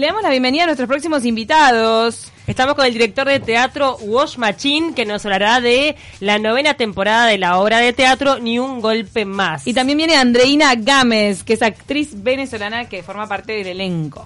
Le damos la bienvenida a nuestros próximos invitados. Estamos con el director de teatro Wash Machine, que nos hablará de la novena temporada de la obra de teatro Ni un golpe más. Y también viene Andreina Gámez, que es actriz venezolana que forma parte del elenco.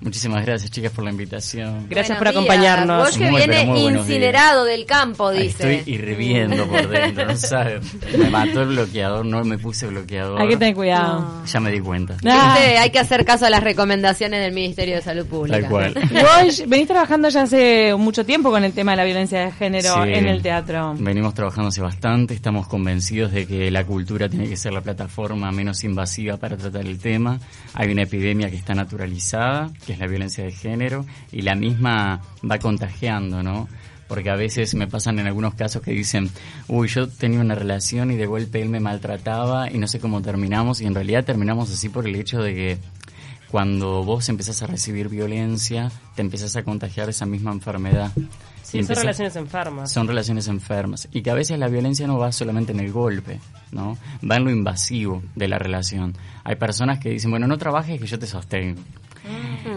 Muchísimas gracias, chicas, por la invitación. Gracias Buenos por días. acompañarnos. Vos que Muy, viene incinerado del campo, Ahí dice. Estoy hirviendo por dentro, no saben. Me mató el bloqueador, no me puse bloqueador. Hay que tener cuidado. Ya me di cuenta. Ah. Hay que hacer caso a las recomendaciones del Ministerio de Salud Pública. Tal cual. Vos venís trabajando ya hace mucho tiempo con el tema de la violencia de género Sí. en el teatro. Venimos trabajando hace bastante, estamos convencidos de que la cultura tiene que ser la plataforma menos invasiva para tratar el tema. Hay una epidemia que está naturalizada, que es la violencia de género, y la misma va contagiando, ¿no? Porque a veces me pasan en algunos casos que dicen, uy, yo tenía una relación y de golpe él me maltrataba y no sé cómo terminamos, y en realidad terminamos así por el hecho de que cuando vos empezás a recibir violencia, te empezás a contagiar esa misma enfermedad. Sí, son relaciones enfermas. son relaciones enfermas y que a veces la violencia no va solamente en el golpe, ¿no? Va en lo invasivo de la relación. Hay personas que dicen, bueno, no trabajes que yo te sostengo.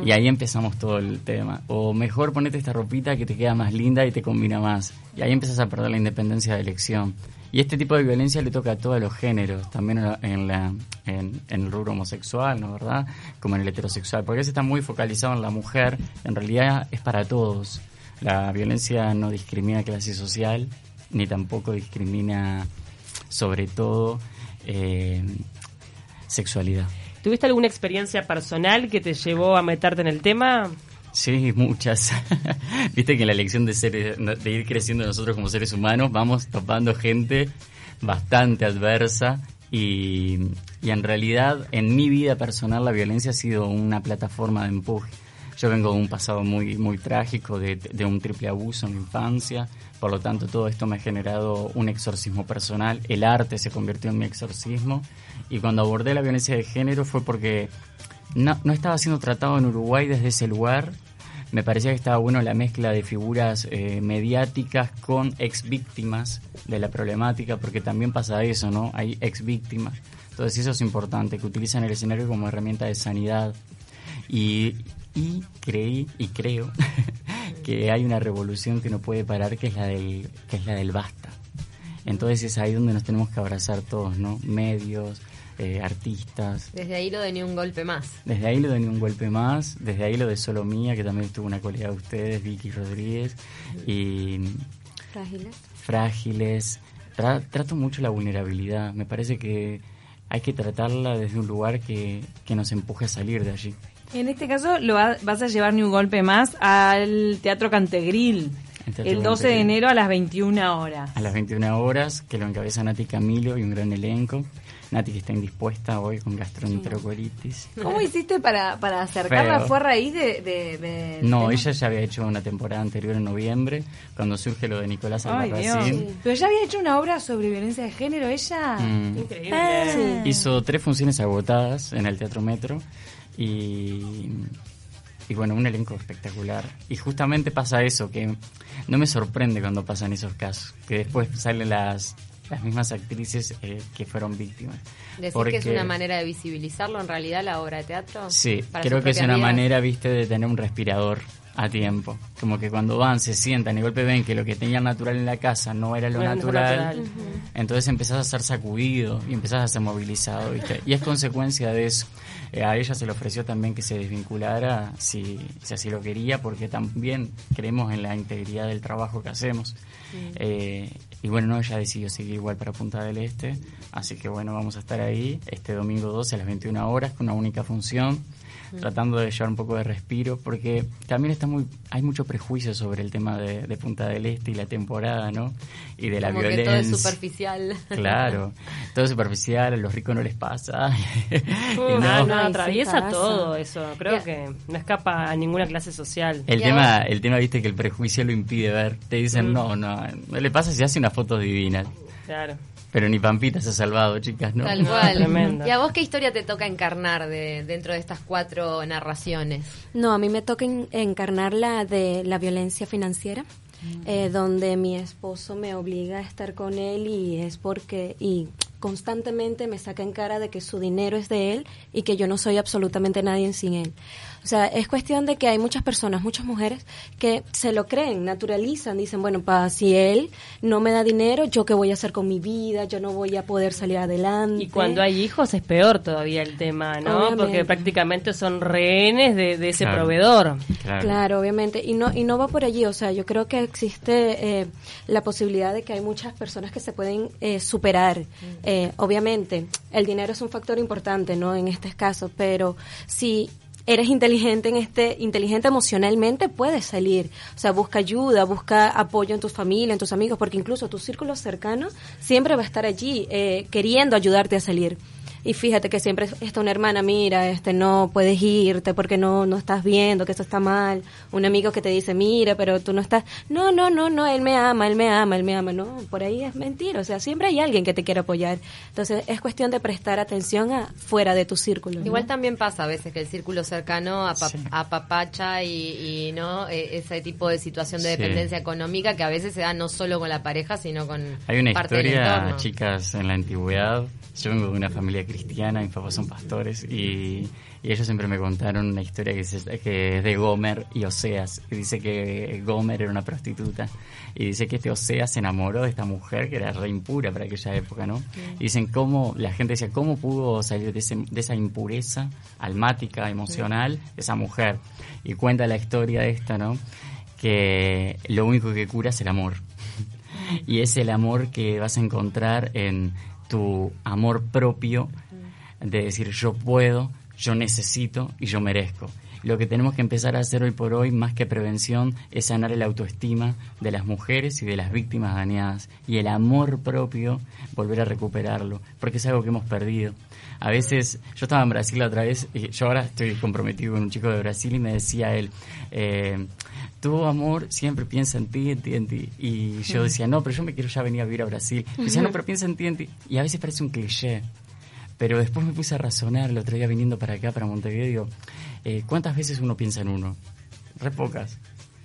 Y ahí empezamos todo el tema. O mejor ponete esta ropita que te queda más linda y te combina más. Y ahí empiezas a perder la independencia de elección. Y este tipo de violencia le toca a todos los géneros, también en, la- en, en- el rubro homosexual, ¿no verdad? Como en el heterosexual. Porque veces está muy focalizado en la mujer, en realidad es para todos. La violencia no discrimina clase social, ni tampoco discrimina, sobre todo, eh, sexualidad. ¿Tuviste alguna experiencia personal que te llevó a meterte en el tema? Sí, muchas. Viste que en la elección de, ser, de ir creciendo nosotros como seres humanos vamos topando gente bastante adversa y, y en realidad en mi vida personal la violencia ha sido una plataforma de empuje. Yo vengo de un pasado muy, muy trágico, de, un triple abuso en la infancia, por lo tanto todo esto me ha generado un exorcismo personal, el arte se convirtió en mi exorcismo y cuando abordé la violencia de género fue porque no, no estaba siendo tratado en Uruguay desde ese lugar. Me parecía que estaba bueno la mezcla de figuras eh, mediáticas con ex víctimas de la problemática, porque también pasa eso, ¿no? Hay ex víctimas. Entonces eso es importante, que utilizan el escenario como herramienta de sanidad. Y, y creí y creo que hay una revolución que no puede parar, que es la del, que es la del basta. Entonces es ahí donde nos tenemos que abrazar todos, ¿no? Medios, eh, artistas, Desde ahí lo de ni un golpe más. desde ahí lo de Ni un golpe más, desde ahí lo de Solo Mía, que también estuvo una colega de ustedes, Vicky Rodríguez, y Frágiles. Frágiles. Tra- trato mucho la vulnerabilidad, me parece que hay que tratarla desde un lugar que, que nos empuje a salir de allí. En este caso lo va- vas a llevar ni un golpe más al Teatro Cantegril. El Teatro El 12 de enero a las 21 horas. A las 21 horas, que lo encabeza Nati Camilo y un gran elenco. Nati que está indispuesta hoy con gastroenterocolitis. ¿Cómo hiciste para, para acercarla? Feo. ¿Fue a raíz de, de- de- No, ella ya había hecho una temporada anterior en noviembre, cuando surge lo de Nicolás. Albarracín. Pero ya había hecho una obra sobre violencia de género, ella. Mm. Increíble. Ah. Hizo tres funciones agotadas en el Teatro Metro y, y bueno, un elenco espectacular. Y justamente pasa eso, que no me sorprende cuando pasan esos casos, que después salen las, las mismas actrices eh, que fueron víctimas. Decir Porque- que es una manera de visibilizarlo en realidad la obra de teatro. Sí, creo que es una manera, viste, de tener un respirador a tiempo. Como que cuando van, se sientan y golpe ven que lo que tenían natural en la casa no era lo No natural. entonces empezás a ser sacudido y empezás a ser movilizado, viste. Y es consecuencia de eso. Eh, a ella se le ofreció también que se desvinculara si, si así lo quería, porque también creemos en la integridad del trabajo que hacemos. Eh, y bueno, no, ella decidió seguir igual para Punta del Este, así que bueno, vamos a estar ahí este domingo 12 a las 21 horas con una única función, tratando de llevar un poco de respiro, porque también está muy, hay mucho prejuicio sobre el tema de, de Punta del Este y la temporada, ¿no? Y de la Como que violencia. todo es superficial. Claro, todo es superficial, a los ricos no les pasa. Y Uh, no. no, no, Ay, sí atraviesa todo eso. Creo que no escapa a ninguna clase social. El tema, el tema, viste, que el prejuicio lo impide ver. Te dicen, Mm. no, no, no le pasa si hace unas fotos divinas. Claro. Pero ni Pampita se ha salvado, chicas, ¿no? Tal No, cual. tremendo. ¿Y a vos qué historia te toca encarnar de, dentro de estas cuatro narraciones? No, a mí me toca en- encarnar la de la violencia financiera, eh, donde mi esposo me obliga a estar con él y es porque y constantemente me saca en cara de que su dinero es de él y que yo no soy absolutamente nadie sin él. O sea, es cuestión de que hay muchas personas, muchas mujeres que se lo creen, naturalizan, dicen, bueno, pa, si él no me da dinero, ¿yo qué voy a hacer con mi vida? Yo no voy a poder salir adelante. Y cuando hay hijos es peor todavía el tema, ¿no? Obviamente. Porque prácticamente son rehenes de, de ese Claro. proveedor. Claro. Claro, obviamente. Y no, y no va por allí. O sea, yo creo que existe eh, la posibilidad de que hay muchas personas que se pueden eh, superar. Eh, obviamente, el dinero es un factor importante, ¿no? En este caso, pero si eres inteligente en este, inteligente emocionalmente, puedes salir. O sea, busca ayuda, busca apoyo en tu familia, en tus amigos, porque incluso tu círculo cercano siempre va a estar allí eh, queriendo ayudarte a salir. Y fíjate que siempre está una hermana, mira, este no puedes irte porque no no estás viendo que esto está mal. Un amigo que te dice, mira, pero tú no estás. No, no, no, no, él me ama, él me ama, él me ama. No, por ahí es mentira. O sea, siempre hay alguien que te quiere apoyar. Entonces es cuestión de prestar atención a fuera de tu círculo. ¿no? Igual también pasa a veces que el círculo cercano apa- Sí. apapacha y, y no E- ese tipo de situación de Sí. dependencia económica que a veces se da no solo con la pareja, sino con Hay una parte del historia, entorno. chicas, en la antigüedad. Yo vengo de una familia cristiana, mis papás son pastores y, y ellos siempre me contaron una historia que, que es de Gomer y Oseas. Y dice que Gomer era una prostituta y dice que este Oseas se enamoró de esta mujer que era re impura para aquella época, ¿no? Y dicen cómo, la gente decía, ¿cómo pudo salir de, ese- de esa impureza almática, emocional, esa mujer? Y cuenta la historia de esta, ¿no? Que lo único que cura es el amor. Y es el amor que vas a encontrar en tu amor propio, de decir yo puedo, yo necesito y yo merezco. Lo que tenemos que empezar a hacer hoy por hoy, más que prevención, es sanar el autoestima de las mujeres y de las víctimas dañadas. Y el amor propio, volver a recuperarlo, porque es algo que hemos perdido. A veces, yo estaba en Brasil la otra vez, y yo ahora estoy comprometido con un chico de Brasil y me decía él, eh, tu amor siempre piensa en ti, en ti, en ti. Y yo decía, no, pero yo me quiero ya venir a vivir a Brasil. Y decía, no, pero piensa en ti, en ti. Y a veces parece un cliché. Pero después me puse a razonar el otro día viniendo para acá, para Montevideo, digo, eh, ¿cuántas veces uno piensa en uno? Re pocas.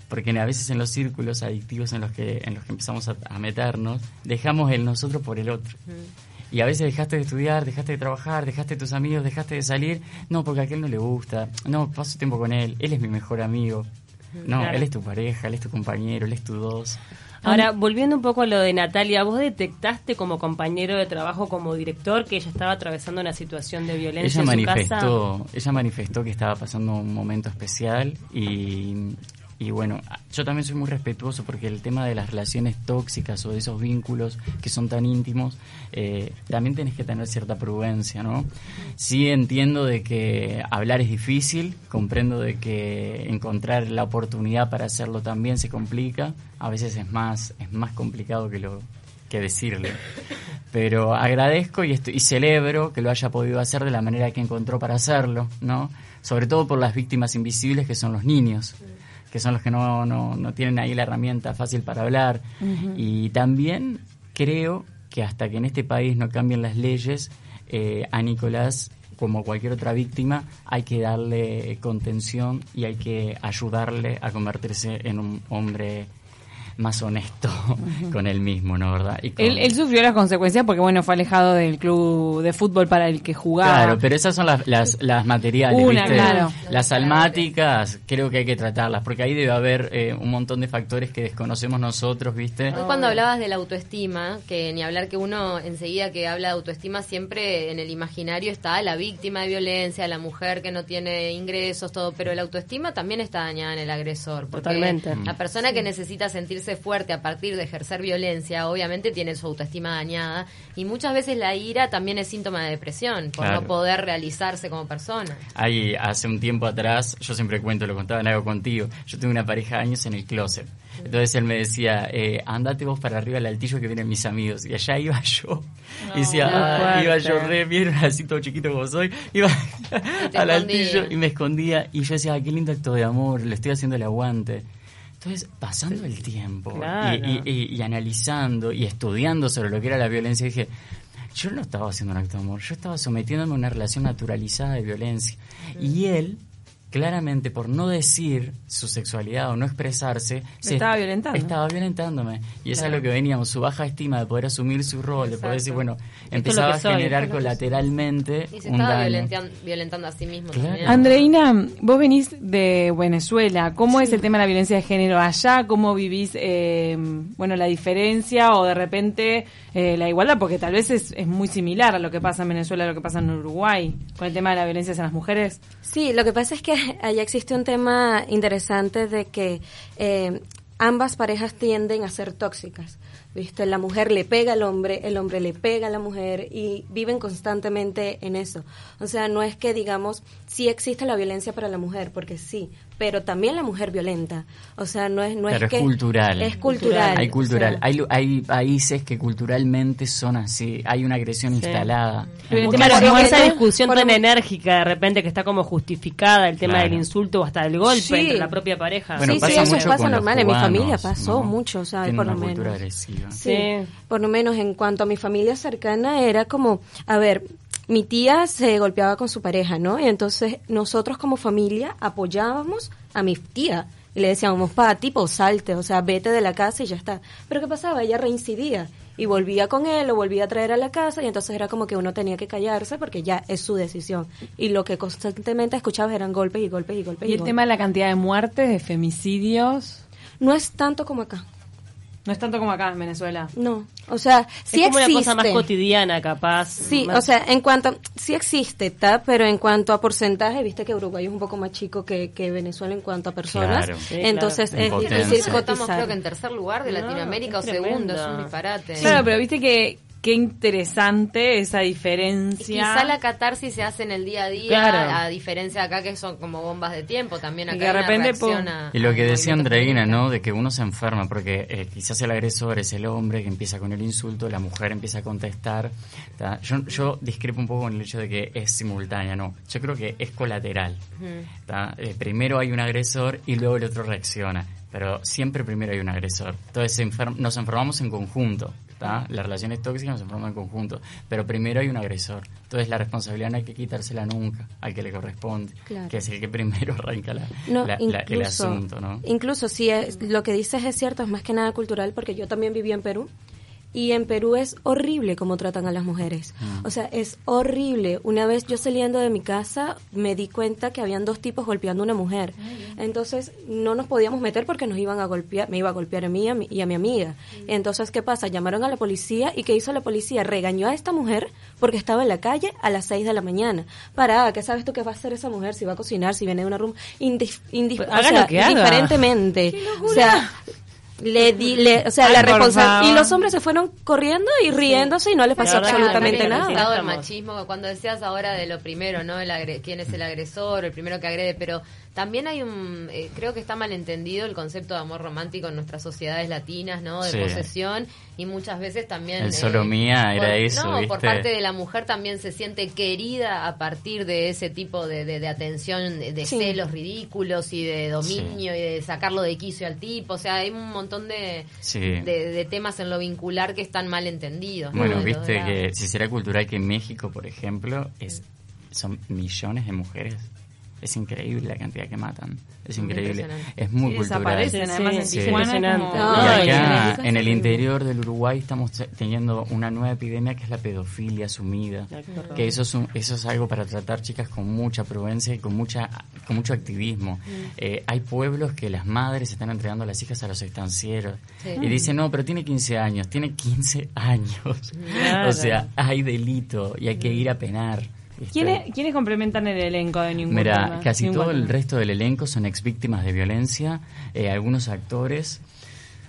Porque a veces en los círculos adictivos en los que, en los que empezamos a, a meternos, dejamos el nosotros por el otro. Y a veces dejaste de estudiar, dejaste de trabajar, dejaste de tus amigos, dejaste de salir. No, porque a aquel no le gusta. No, paso tiempo con él. Él es mi mejor amigo. No, Claro. él es tu pareja, él es tu compañero, él es tu dos. Ahora, volviendo un poco a lo de Natalia, ¿vos detectaste como compañero de trabajo, como director, que ella estaba atravesando una situación de violencia ella en su casa? manifestó ella manifestó que estaba pasando un momento especial y, y bueno yo también soy muy respetuoso porque el tema de las relaciones tóxicas o de esos vínculos que son tan íntimos eh, también tenés que tener cierta prudencia no sí entiendo de que hablar es difícil comprendo de que encontrar la oportunidad para hacerlo también se complica a veces es más es más complicado que lo que decirle. Pero agradezco y, esto- y celebro que lo haya podido hacer de la manera que encontró para hacerlo, ¿no? Sobre todo por las víctimas invisibles que son los niños, que son los que no, no, no tienen ahí la herramienta fácil para hablar. Y también creo que hasta que en este país no cambien las leyes, eh, a Nicolás como cualquier otra víctima, hay que darle contención y hay que ayudarle a convertirse en un hombre más honesto con él mismo, ¿no? ¿Verdad? Y con- Él, él sufrió las consecuencias porque, bueno, fue alejado del club de fútbol para el que jugaba. Claro, pero esas son las, las, las materiales, Una, ¿viste? claro. Las almáticas, creo que hay que tratarlas, porque ahí debe haber eh, un montón de factores que desconocemos nosotros, ¿viste? Hoy cuando hablabas de la autoestima, que ni hablar que uno enseguida que habla de autoestima siempre en el imaginario está la víctima de violencia, la mujer que no tiene ingresos, todo, pero la autoestima también está dañada en el agresor. Porque Totalmente. La persona que necesita sentirse fuerte a partir de ejercer violencia, obviamente tiene su autoestima dañada y muchas veces la ira también es síntoma de depresión por Claro. no poder realizarse como persona. Ahí, hace un tiempo atrás, yo siempre cuento, lo contaba en algo contigo, yo tuve una pareja de años en el closet. Entonces él me decía, eh, andate vos para arriba al altillo que vienen mis amigos. Y allá iba yo. y decía, "Ah", iba yo re bien, así todo chiquito como soy. Iba al escondía. altillo y me escondía. Y yo decía, "Ay, qué lindo acto de amor, le estoy haciendo el aguante. Entonces, pasando el tiempo Claro. y, y- y- y analizando y estudiando sobre lo que era la violencia, dije, yo no estaba haciendo un acto de amor, yo estaba sometiéndome a una relación naturalizada de violencia. Y él, claramente por no decir su sexualidad o no expresarse, se estaba violentando. Estaba violentándome. Y eso es lo que veníamos, su baja estima de poder asumir su rol, de poder decir, bueno, empezaba a soy, generar colateralmente Y se un estaba daño. violentan- violentando a sí mismo Claro. también. Andreina, vos venís de Venezuela. ¿Cómo es el tema de la violencia de género allá? ¿Cómo vivís, eh, bueno, la diferencia o de repente eh, la igualdad? Porque tal vez es, es muy similar a lo que pasa en Venezuela, a lo que pasa en Uruguay, con el tema de la violencia hacia las mujeres. Sí, lo que pasa es que allá existe un tema interesante de que eh, ambas parejas tienden a ser tóxicas. ¿Viste? La mujer le pega al hombre, el hombre le pega a la mujer y viven constantemente en eso. O sea, no es que digamos, sí existe la violencia para la mujer, porque sí, pero también la mujer violenta. O sea, no es, no Pero es es que... cultural. Es cultural. Hay cultural. o sea, hay, hay países que culturalmente son así. Hay una agresión instalada. El En tema de muchos- las Claro, esa discusión tan lo- enérgica de repente que está como justificada el tema Claro. del insulto o hasta del golpe Sí. entre la propia pareja. Bueno, sí, pasa sí, eso mucho pasa normal. En mi familia pasó ¿no? mucho, ¿sabes? Tienen Por lo una cultura menos. agresiva. Sí, Sí. por lo menos en cuanto a mi familia cercana era como, a ver, mi tía se golpeaba con su pareja, ¿no? Y entonces nosotros como familia apoyábamos a mi tía y le decíamos, pa, tipo, salte, o sea, vete de la casa y ya está. Pero ¿qué pasaba? Ella reincidía y volvía con él, lo volvía a traer a la casa y entonces era como que uno tenía que callarse porque ya es su decisión. Y lo que constantemente escuchaba eran golpes y golpes y golpes. Y el golpes. tema de la cantidad de muertes, de femicidios, No es tanto como acá. No es tanto como acá en Venezuela. No, o sea, sí es como existe. una cosa más cotidiana, capaz. Sí, más- o sea, en cuanto, sí existe, ¿tá? pero en cuanto a porcentaje, viste que Uruguay es un poco más chico que, que Venezuela en cuanto a personas, Claro. Sí, entonces claro. es difícil potencia. Estamos cotizar. creo que en tercer lugar de No, Latinoamérica es o segundo, es un disparate. Claro, pero viste que qué interesante esa Y diferencia. Quizá la catarsis se hace en el día a día, Claro. a diferencia de acá que son como bombas de tiempo, también Y acá que de repente, a- Y lo que decía Andreina. ¿no? De que uno se enferma, porque eh, quizás el agresor es el hombre que empieza con el insulto, la mujer empieza a contestar. ¿tá? Yo, yo discrepo un poco con el hecho de que es simultánea, no. Yo creo que es colateral. ¿tá? Eh, primero hay un agresor y luego el otro reacciona. Pero siempre primero hay un agresor. Entonces se enfer- nos enfermamos en conjunto. ¿Tá? Las relaciones tóxicas nos enferman en conjunto. Pero primero hay un agresor. Entonces la responsabilidad no hay que quitársela nunca al que le corresponde. Claro. Que es el que primero arranca la, No, la- el asunto, ¿no? incluso si es- lo que dices es cierto, es más que nada cultural, porque yo también viví en Perú. Y en Perú es horrible cómo tratan a las mujeres. Mm. O sea, es horrible. Una vez yo saliendo de mi casa me di cuenta que habían dos tipos golpeando a una mujer. Entonces no nos podíamos meter porque nos iban a golpear, me iba a golpear a mí y a mi, y a mi amiga. Entonces, ¿qué pasa? Llamaron a la policía y ¿qué hizo la policía? Regañó a esta mujer porque estaba en la calle a las 6 de la mañana. Parada, ¿qué sabes tú qué va a hacer esa mujer? Si va a cocinar, si viene de una room, indif- indif- Pues o sea, le di, le, o sea, Ay, la responsabilidad. Y los hombres se fueron corriendo y riéndose y no les pasó absolutamente nada. el machismo, cuando decías ahora de lo primero, ¿no? El agre- quién es el agresor, el primero que agrede, pero también hay un, eh, creo que está mal entendido el concepto de amor romántico en nuestras sociedades latinas, ¿no? De Sí. posesión y muchas veces también... eh, El solo mía era por- eso, No, por parte de la mujer también se siente querida a partir de ese tipo de, de- de atención, de, de Sí. celos ridículos y de dominio y de sacarlo de quicio al tipo, o sea, hay un montón de, Sí. de, de temas en lo vincular que están mal entendidos. ¿no? Bueno, viste que si será cultural que en México, por ejemplo, es son millones de mujeres. Es increíble la cantidad que matan. Es increíble. Es muy Sí, cultural. desaparecen, además en Sí. Tijuana Impresionante. como- No, y acá, en- el interior del Uruguay, estamos te- teniendo una nueva epidemia que es la pedofilia asumida. Que eso es, un- eso es algo para tratar chicas con mucha prudencia y con mucha con mucho activismo. Eh, hay pueblos que las madres están entregando a las hijas a los estancieros. Sí. Y dicen, no, pero tiene 15 años. Tiene 15 años. Claro. O sea, hay delito y hay que ir a penar. ¿Viste? ¿Quiénes, ¿Quiénes complementan el elenco de Ningún Mira, Golpe Más? casi Ningún todo el resto del elenco son ex víctimas de violencia, eh, algunos actores.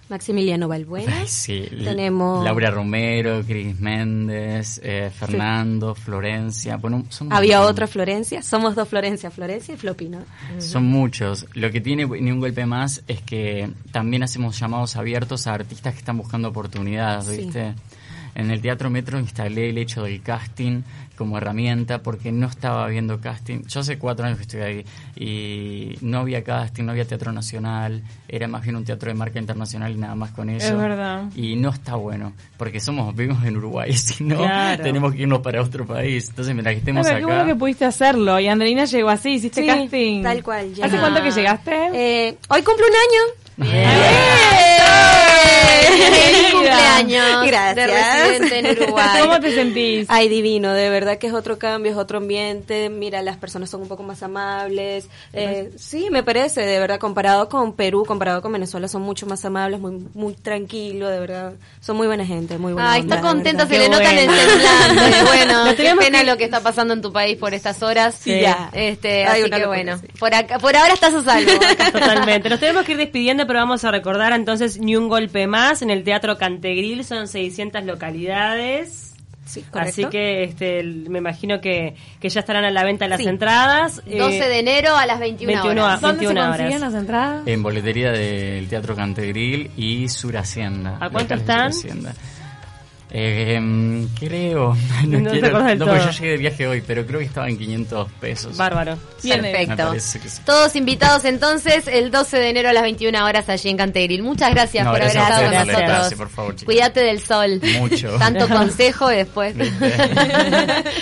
Maximiliano Balbuena. Sí, Tenemos- Laura Romero, Cris Méndez, eh, Fernando, Florencia. Bueno, son Había otra Florencia. Somos dos Florencia, Florencia y Floppy, ¿no? Son muchos. Lo que tiene ni un golpe más es que también hacemos llamados abiertos a artistas que están buscando oportunidades, Sí. ¿viste? En el Teatro Metro instalé el hecho del casting como herramienta porque no estaba habiendo casting. Yo hace cuatro años que estoy ahí y no había casting, no había teatro nacional, era más bien un teatro de marca internacional y nada más con eso. Es verdad. Y no está bueno, porque somos, vivimos en Uruguay, si no, Claro. tenemos que irnos para otro país. Entonces, mientras que estemos Pero qué bueno acá... que pudiste hacerlo. Y Andreina llegó así, hiciste Sí, casting. tal cual, ¿Hace llegué. cuánto que llegaste? Eh, hoy cumple un año. ¡Feliz cumpleaños Gracias. de residente en Uruguay. ¿Cómo te sentís? Ay, divino, de verdad que es otro cambio, es otro ambiente. Mira, las personas son un poco más amables. Eh, sí, me parece, de verdad, comparado con Perú, comparado con Venezuela, son mucho más amables, muy muy tranquilos, de verdad. Son muy buena gente, muy buena Ay, onda, está contenta, se le Qué nota en semblante. Bueno, qué pena que- lo que está pasando en tu país por estas horas. Sí, ya. Este, Ay, así que locura, bueno, sí. por acá, por ahora estás a salvo. Totalmente. Nos tenemos que ir despidiendo, pero vamos a recordar entonces ni un golpe más en el Teatro Cantegril. Son 600 localidades. Sí, correcto. Así que este, me imagino que, que ya estarán a la venta las Sí. entradas. 12 Eh, de enero a las 21, 21 horas. ¿Dónde se 21 consiguen horas. las entradas? En boletería del Teatro Cantegril y Sur Hacienda. ¿A cuánto están? Sur Hacienda. Eh, em, creo, no, No te quiero, del no, yo llegué de viaje hoy, pero creo que estaba en 500 pesos. Bárbaro. Perfecto. sí. Todos invitados entonces el 12 de enero a las 21 horas allí en Cantegril. Muchas gracias No, por gracias haber estado con nosotros. espacio, por favor. Cuídate del sol. Mucho. Tanto consejo y después.